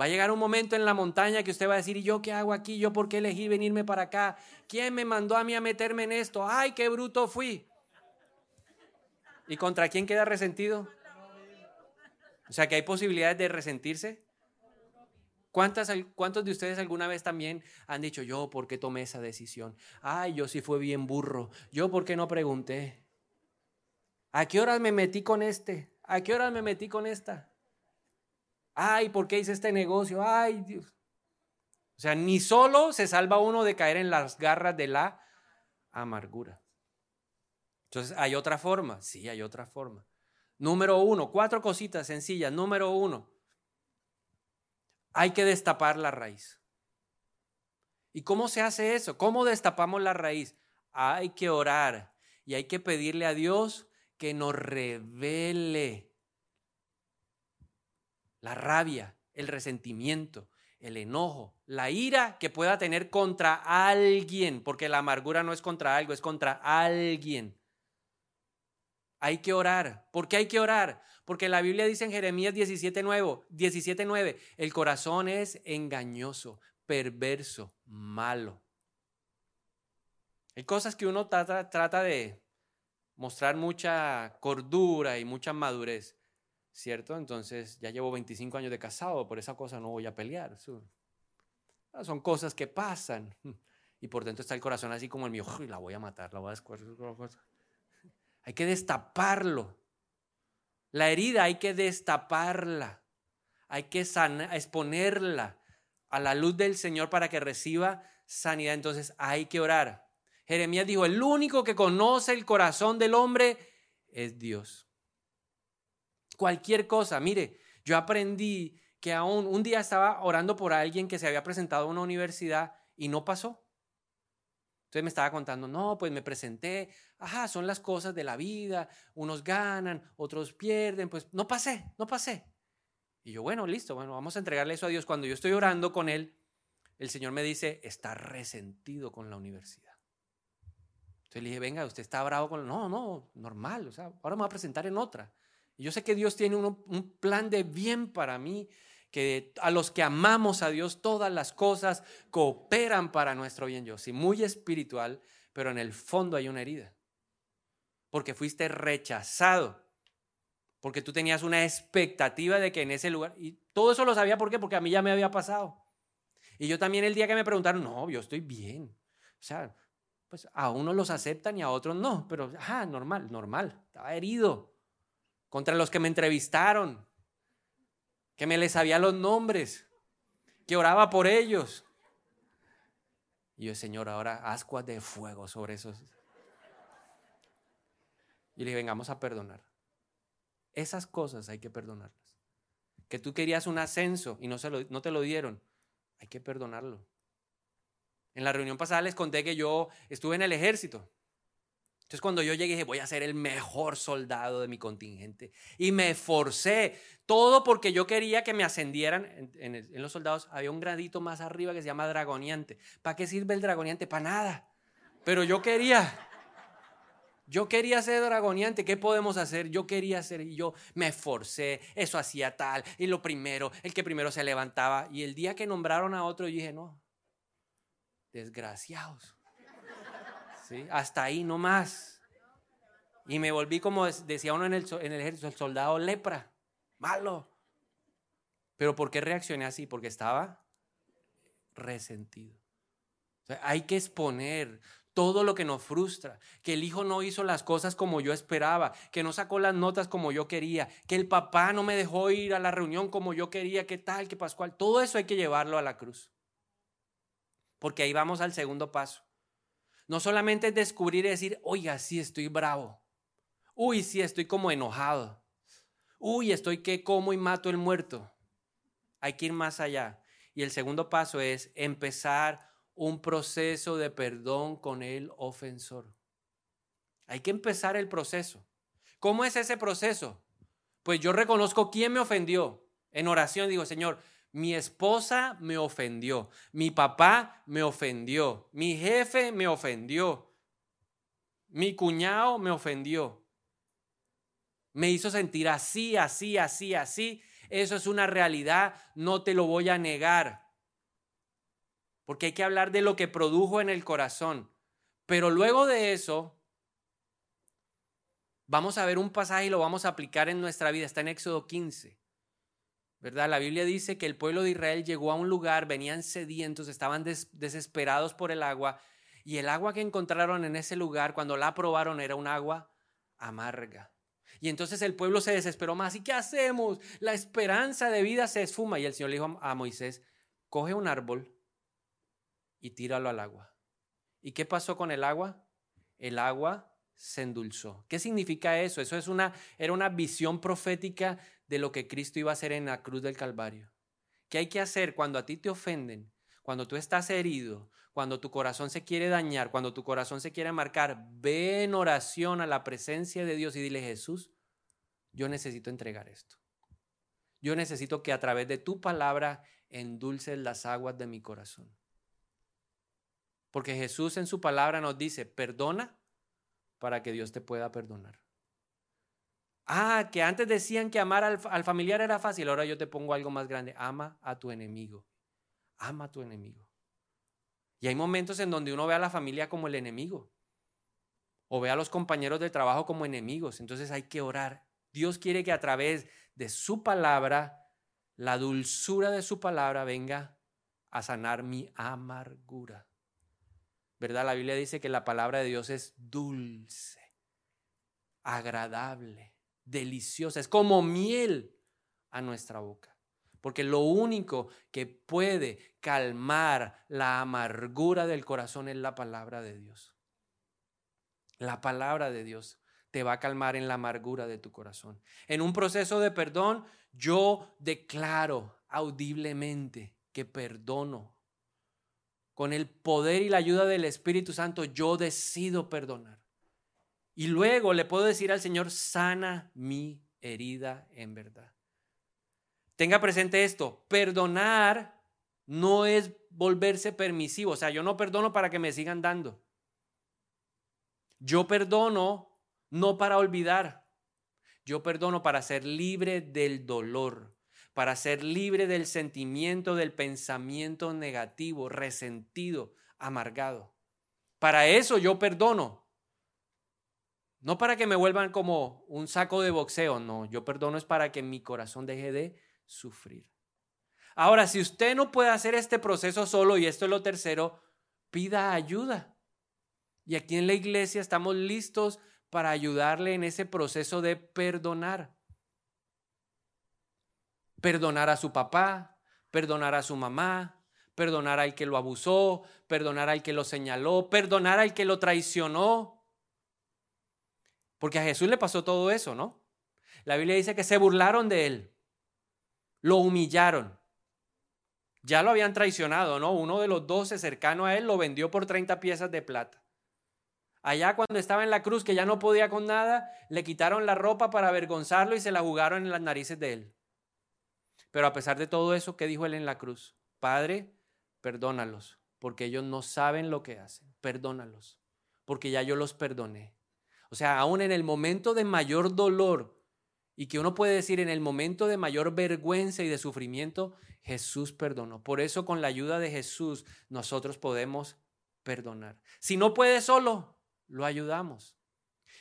Va a llegar un momento en la montaña que usted va a decir, ¿y yo qué hago aquí? ¿Yo por qué elegí venirme para acá? ¿Quién me mandó a mí a meterme en esto? ¡Ay, qué bruto fui! ¿Y contra quién queda resentido? O sea que hay posibilidades de resentirse. ¿Cuántas, ¿Cuántos de ustedes alguna vez también han dicho, yo por qué tomé esa decisión? Ay, yo sí fue bien burro. Yo por qué no pregunté. ¿A qué horas me metí con este? ¿A qué horas me metí con esta? Ay, ¿por qué hice este negocio? Ay, Dios. O sea, ni solo se salva uno de caer en las garras de la amargura. Entonces, ¿hay otra forma? Sí, hay otra forma. Número uno, cuatro cositas sencillas. Número uno, hay que destapar la raíz. ¿Y cómo se hace eso? ¿Cómo destapamos la raíz? Hay que orar y hay que pedirle a Dios que nos revele la rabia, el resentimiento, el enojo, la ira que pueda tener contra alguien, porque la amargura no es contra algo, es contra alguien. Hay que orar. ¿Por qué hay que orar? Porque la Biblia dice en Jeremías 17:9, 17:9, el corazón es engañoso, perverso, malo. Hay cosas que uno trata, trata de, mostrar mucha cordura y mucha madurez, ¿cierto? Entonces ya llevo 25 años de casado, por esa cosa no voy a pelear. Ah, son cosas que pasan. Y por dentro está el corazón así como el mío, la voy a matar, la voy a Hay que destaparlo. La herida hay que destaparla. Hay que exponerla a la luz del Señor para que reciba sanidad. Entonces hay que orar. Jeremías dijo, el único que conoce el corazón del hombre es Dios. Cualquier cosa, mire, yo aprendí que aún un día estaba orando por alguien que se había presentado a una universidad y no pasó. Entonces me estaba contando, no, pues me presenté, ajá, son las cosas de la vida, unos ganan, otros pierden, pues no pasé, no pasé. Y yo, bueno, listo, bueno, vamos a entregarle eso a Dios. Cuando yo estoy orando con Él, el Señor me dice, está resentido con la universidad. Entonces le dije, venga, usted está bravo con... No, no, normal, o sea, ahora me voy a presentar en otra. Y yo sé que Dios tiene un, un plan de bien para mí, que a los que amamos a Dios todas las cosas cooperan para nuestro bien. Yo sí, muy espiritual, pero en el fondo hay una herida. Porque fuiste rechazado. Porque tú tenías una expectativa de que en ese lugar... Y todo eso lo sabía, ¿por qué? Porque a mí ya me había pasado. Y yo también el día que me preguntaron, no, yo estoy bien. O sea, pues a unos los aceptan y a otros no, pero, ah, normal, normal, estaba herido. Contra los que me entrevistaron, que me les sabía los nombres, que oraba por ellos. Y yo, Señor, ahora ascuas de fuego sobre esos. Y le dije, vengamos a perdonar. Esas cosas hay que perdonarlas. Que tú querías un ascenso y no, se lo, no te lo dieron, hay que perdonarlo. En la reunión pasada les conté que yo estuve en el ejército. Entonces cuando yo llegué dije, voy a ser el mejor soldado de mi contingente. Y me esforcé, todo porque yo quería que me ascendieran. En, en, los soldados había un gradito más arriba que se llama dragoniante. ¿Para qué sirve el dragoniante? Para nada. Pero yo quería. Yo quería ser dragoniante, ¿qué podemos hacer? Yo quería ser, y yo me esforcé, eso hacía tal, y lo primero, el que primero se levantaba, y el día que nombraron a otro, yo dije, no, desgraciados. ¿Sí? Hasta ahí no más. Y me volví como decía uno en el, en el ejército, el soldado lepra, malo. Pero ¿por qué reaccioné así? Porque estaba resentido. hay que exponer todo lo que nos frustra, que el hijo no hizo las cosas como yo esperaba, que no sacó las notas como yo quería, que el papá no me dejó ir a la reunión como yo quería, que tal, que Pascual, todo eso hay que llevarlo a la cruz. Porque ahí vamos al segundo paso. No solamente es descubrir y decir, oiga, sí estoy bravo. Uy, sí estoy como enojado. Uy, estoy que como y mato el muerto. Hay que ir más allá. Y el segundo paso es empezar un proceso de perdón con el ofensor. Hay que empezar el proceso. ¿Cómo es ese proceso? Pues yo reconozco quién me ofendió. En oración digo, Señor, mi esposa me ofendió, mi papá me ofendió, mi jefe me ofendió, mi cuñado me ofendió. Me hizo sentir así, así, así, así. Eso es una realidad, no te lo voy a negar. Porque hay que hablar de lo que produjo en el corazón. Pero luego de eso, vamos a ver un pasaje y lo vamos a aplicar en nuestra vida. Está en Éxodo 15. ¿verdad? La Biblia dice que el pueblo de Israel llegó a un lugar, venían sedientos, estaban desesperados por el agua, y el agua que encontraron en ese lugar, cuando la probaron, era un agua amarga. Y entonces el pueblo se desesperó más. ¿Y qué hacemos? La esperanza de vida se esfuma. Y el Señor le dijo a Moisés, coge un árbol y tíralo al agua. ¿Y qué pasó con el agua? El agua se endulzó. ¿Qué significa eso? Eso es una, era una visión profética de lo que Cristo iba a hacer en la cruz del Calvario. ¿Qué hay que hacer cuando a ti te ofenden? Cuando tú estás herido, cuando tu corazón se quiere dañar, cuando tu corazón se quiere marcar, ve en oración a la presencia de Dios y dile, Jesús, yo necesito entregar esto. Yo necesito que a través de tu palabra endulces las aguas de mi corazón. Porque Jesús en su palabra nos dice, perdona para que Dios te pueda perdonar. Ah, que antes decían que amar al, familiar era fácil, ahora yo te pongo algo más grande. Ama a tu enemigo. Ama a tu enemigo. Y hay momentos en donde uno ve a la familia como el enemigo. O ve a los compañeros de trabajo como enemigos. Entonces hay que orar. Dios quiere que a través de su palabra, la dulzura de su palabra venga a sanar mi amargura. ¿Verdad? La Biblia dice que la palabra de Dios es dulce, agradable deliciosa, es como miel a nuestra boca. Porque lo único que puede calmar la amargura del corazón es la palabra de Dios. La palabra de Dios te va a calmar en la amargura de tu corazón. En un proceso de perdón, yo declaro audiblemente que perdono. Con el poder y la ayuda del Espíritu Santo, yo decido perdonar. Y luego le puedo decir al Señor, sana mi herida en verdad. Tenga presente esto, perdonar no es volverse permisivo, o sea, yo no perdono para que me sigan dando. Yo perdono no para olvidar, yo perdono para ser libre del dolor, para ser libre del sentimiento, del pensamiento negativo, resentido, amargado. Para eso yo perdono, no para que me vuelvan como un saco de boxeo, no, yo perdono es para que mi corazón deje de sufrir. Ahora, si usted no puede hacer este proceso solo, y esto es lo tercero, pida ayuda. Y aquí en la iglesia estamos listos para ayudarle en ese proceso de perdonar. Perdonar a su papá, perdonar a su mamá, perdonar al que lo abusó, perdonar al que lo señaló, perdonar al que lo traicionó. Porque a Jesús le pasó todo eso, ¿no? La Biblia dice que se burlaron de él, lo humillaron. Ya lo habían traicionado, ¿no? Uno de los doce cercano a él lo vendió por 30 piezas de plata. Allá cuando estaba en la cruz, que ya no podía con nada, le quitaron la ropa para avergonzarlo y se la jugaron en las narices de él. Pero a pesar de todo eso, ¿qué dijo él en la cruz? Padre, perdónalos, porque ellos no saben lo que hacen. Perdónalos, porque ya yo los perdoné. O sea, aún en el momento de mayor dolor y que uno puede decir en el momento de mayor vergüenza y de sufrimiento, Jesús perdonó. Por eso con la ayuda de Jesús nosotros podemos perdonar. Si no puede solo, lo ayudamos.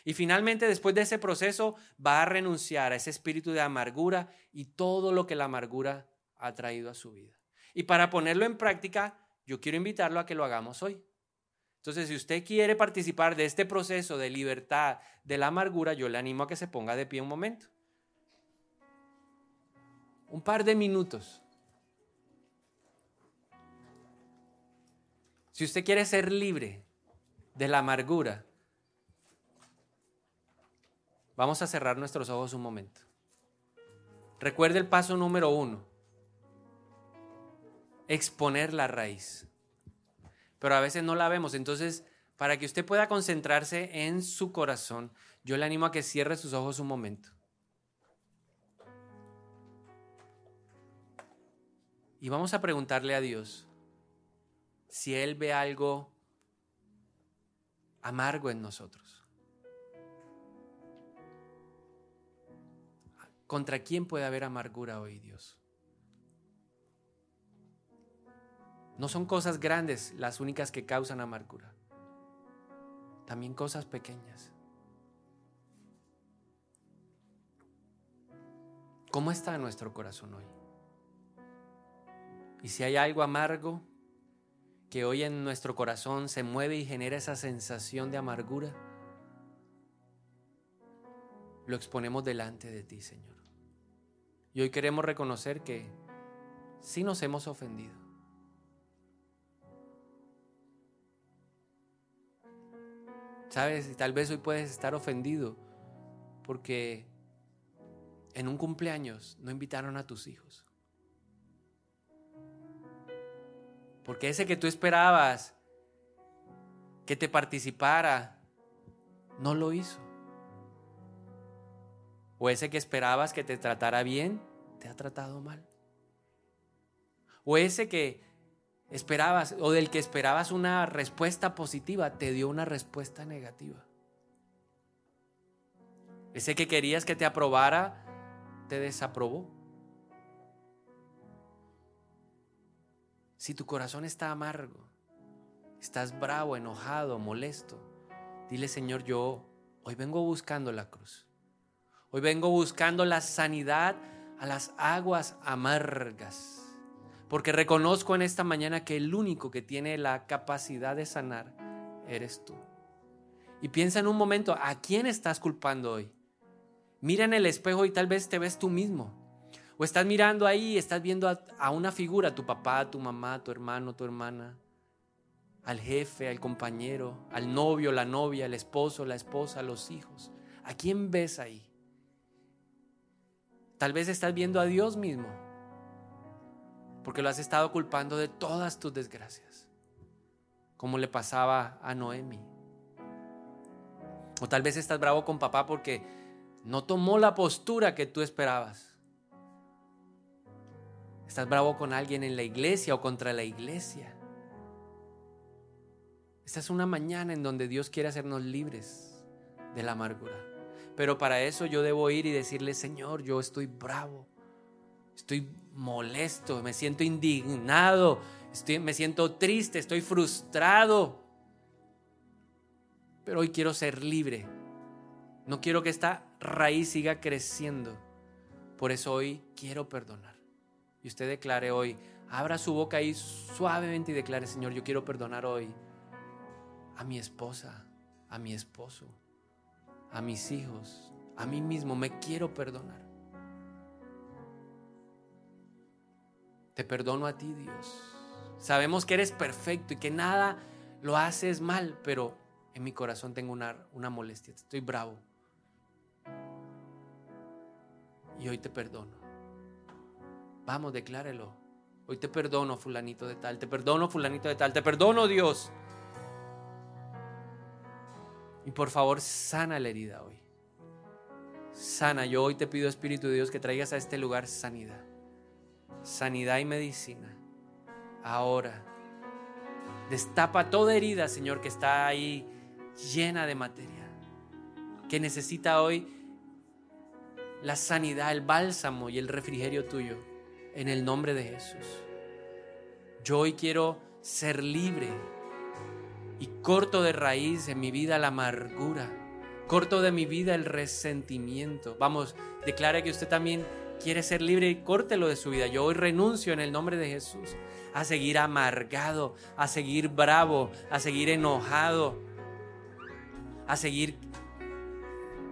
Y finalmente, después de ese proceso, va a renunciar a ese espíritu de amargura y todo lo que la amargura ha traído a su vida. Y para ponerlo en práctica, yo quiero invitarlo a que lo hagamos hoy. Entonces, si usted quiere participar de este proceso de libertad de la amargura, yo le animo a que se ponga de pie un momento. Un par de minutos. Si usted quiere ser libre de la amargura, vamos a cerrar nuestros ojos un momento. Recuerde el paso número uno. Exponer la raíz. Pero a veces no la vemos. Entonces, para que usted pueda concentrarse en su corazón, yo le animo a que cierre sus ojos un momento. Y vamos a preguntarle a Dios si Él ve algo amargo en nosotros. ¿Contra quién puede haber amargura hoy, Dios? No son cosas grandes las únicas que causan amargura. También cosas pequeñas. ¿Cómo está nuestro corazón hoy? Y si hay algo amargo, que hoy en nuestro corazón se mueve y genera esa sensación de amargura, lo exponemos delante de ti, Señor. Y hoy queremos reconocer que sí nos hemos ofendido. Sabes, tal vez hoy puedes estar ofendido porque en un cumpleaños no invitaron a tus hijos. Porque ese que tú esperabas que te participara, no lo hizo. O ese que esperabas que te tratara bien, te ha tratado mal. O ese que esperabas, o del que esperabas una respuesta positiva, te dio una respuesta negativa. Ese que querías que te aprobara, te desaprobó. Si tu corazón está amargo, estás bravo, enojado, molesto, dile Señor, yo hoy vengo buscando la cruz. Hoy vengo buscando la sanidad a las aguas amargas. Porque reconozco en esta mañana que el único que tiene la capacidad de sanar eres tú. Y piensa en un momento, ¿a quién estás culpando hoy? Mira en el espejo y tal vez te ves tú mismo. O estás mirando ahí, estás viendo a, una figura, tu papá, tu mamá, tu hermano, tu hermana, al jefe, al compañero, al novio, la novia, el esposo, la esposa, los hijos. ¿A quién ves ahí? Tal vez estás viendo a Dios mismo, porque lo has estado culpando de todas tus desgracias, como le pasaba a Noemi. O tal vez estás bravo con papá porque no tomó la postura que tú esperabas. Estás bravo con alguien en la iglesia o contra la iglesia. Esta es una mañana en donde Dios quiere hacernos libres de la amargura. Pero para eso yo debo ir y decirle, Señor, yo estoy bravo, estoy molesto, me siento indignado, me siento triste, estoy frustrado. Pero hoy quiero ser libre. No quiero que esta raíz siga creciendo. Por eso hoy quiero perdonar y usted declare hoy, abra su boca ahí suavemente y declare, Señor, yo quiero perdonar hoy a mi esposa, a mi esposo, a mis hijos, a mí mismo, me quiero perdonar. Te perdono a ti, Dios. Sabemos que eres perfecto y que nada lo haces mal, pero en mi corazón tengo una, una molestia, estoy bravo. Y hoy te perdono. Vamos, declárelo. Hoy te perdono, fulanito de tal. Te perdono, fulanito de tal. Te perdono, Dios. Y por favor, sana la herida hoy. Sana. Yo hoy te pido, Espíritu de Dios, que traigas a este lugar sanidad. Sanidad y medicina. Ahora. Destapa toda herida, Señor, que está ahí llena de materia. Que necesita hoy la sanidad, el bálsamo y el refrigerio tuyo en el nombre de Jesús. Yo hoy quiero ser libre y corto de raíz en mi vida la amargura, corto de mi vida el resentimiento. Vamos, declare que usted también quiere ser libre y córtelo de su vida. Yo hoy renuncio en el nombre de Jesús a seguir amargado, a seguir bravo, a seguir enojado, a seguir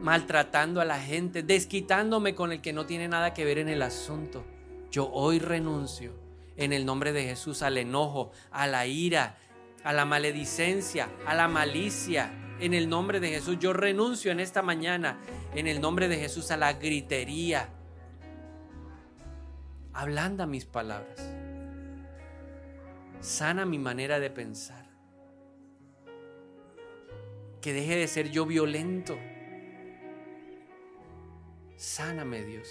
maltratando a la gente, desquitándome con el que no tiene nada que ver en el asunto. Yo hoy renuncio en el nombre de Jesús al enojo, a la ira, a la maledicencia, a la malicia. En el nombre de Jesús yo renuncio en esta mañana, en el nombre de Jesús, a la gritería. Ablanda mis palabras. Sana mi manera de pensar. Que deje de ser yo violento Sáname, Dios.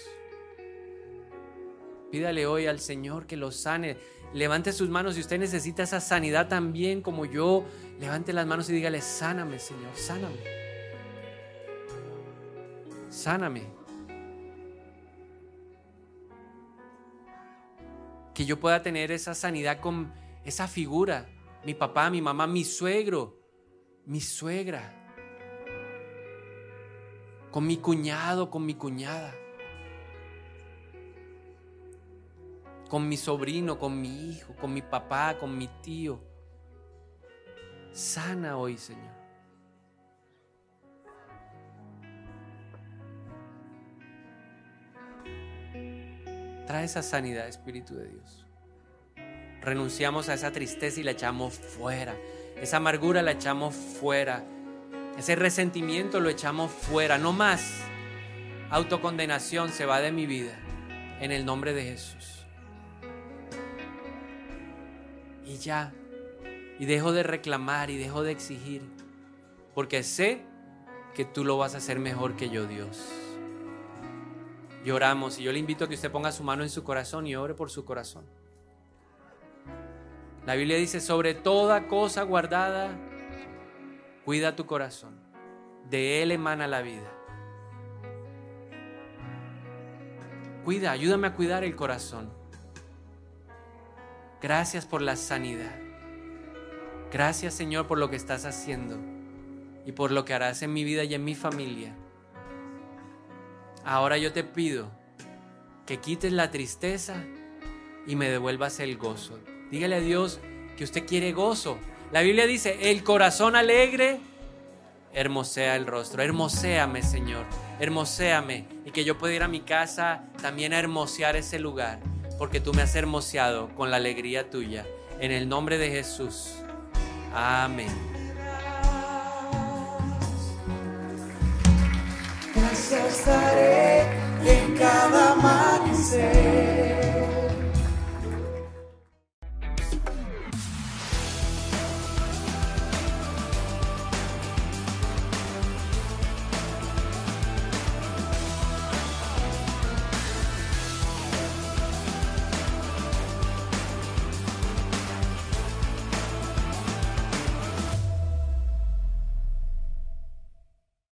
Pídale hoy al Señor que lo sane. Levante sus manos si usted necesita esa sanidad también como yo. Levante las manos y dígale, sáname, Señor, sáname. Sáname. Que yo pueda tener esa sanidad con esa figura. Mi papá, mi mamá, mi suegro, mi suegra con mi cuñado, con mi cuñada, con mi sobrino, con mi hijo, con mi papá, con mi tío. Sana hoy, Señor. Trae esa sanidad, Espíritu de Dios. Renunciamos a esa tristeza y la echamos fuera. Esa amargura la echamos fuera ese resentimiento lo echamos fuera, no más. Autocondenación se va de mi vida en el nombre de Jesús. Y ya. Y dejo de reclamar y dejo de exigir. Porque sé que tú lo vas a hacer mejor que yo, Dios. Lloramos y yo le invito a que usted ponga su mano en su corazón y ore por su corazón. La Biblia dice, sobre toda cosa guardada, Cuida tu corazón. De Él emana la vida. Cuida, ayúdame a cuidar el corazón. Gracias por la sanidad. Gracias Señor por lo que estás haciendo y por lo que harás en mi vida y en mi familia. Ahora yo te pido que quites la tristeza y me devuelvas el gozo. Dígale a Dios que usted quiere gozo, la Biblia dice, el corazón alegre hermosea el rostro. Hermoséame, Señor. Hermoséame. Y que yo pueda ir a mi casa también a hermosear ese lugar. Porque tú me has hermoseado con la alegría tuya. En el nombre de Jesús. Amén.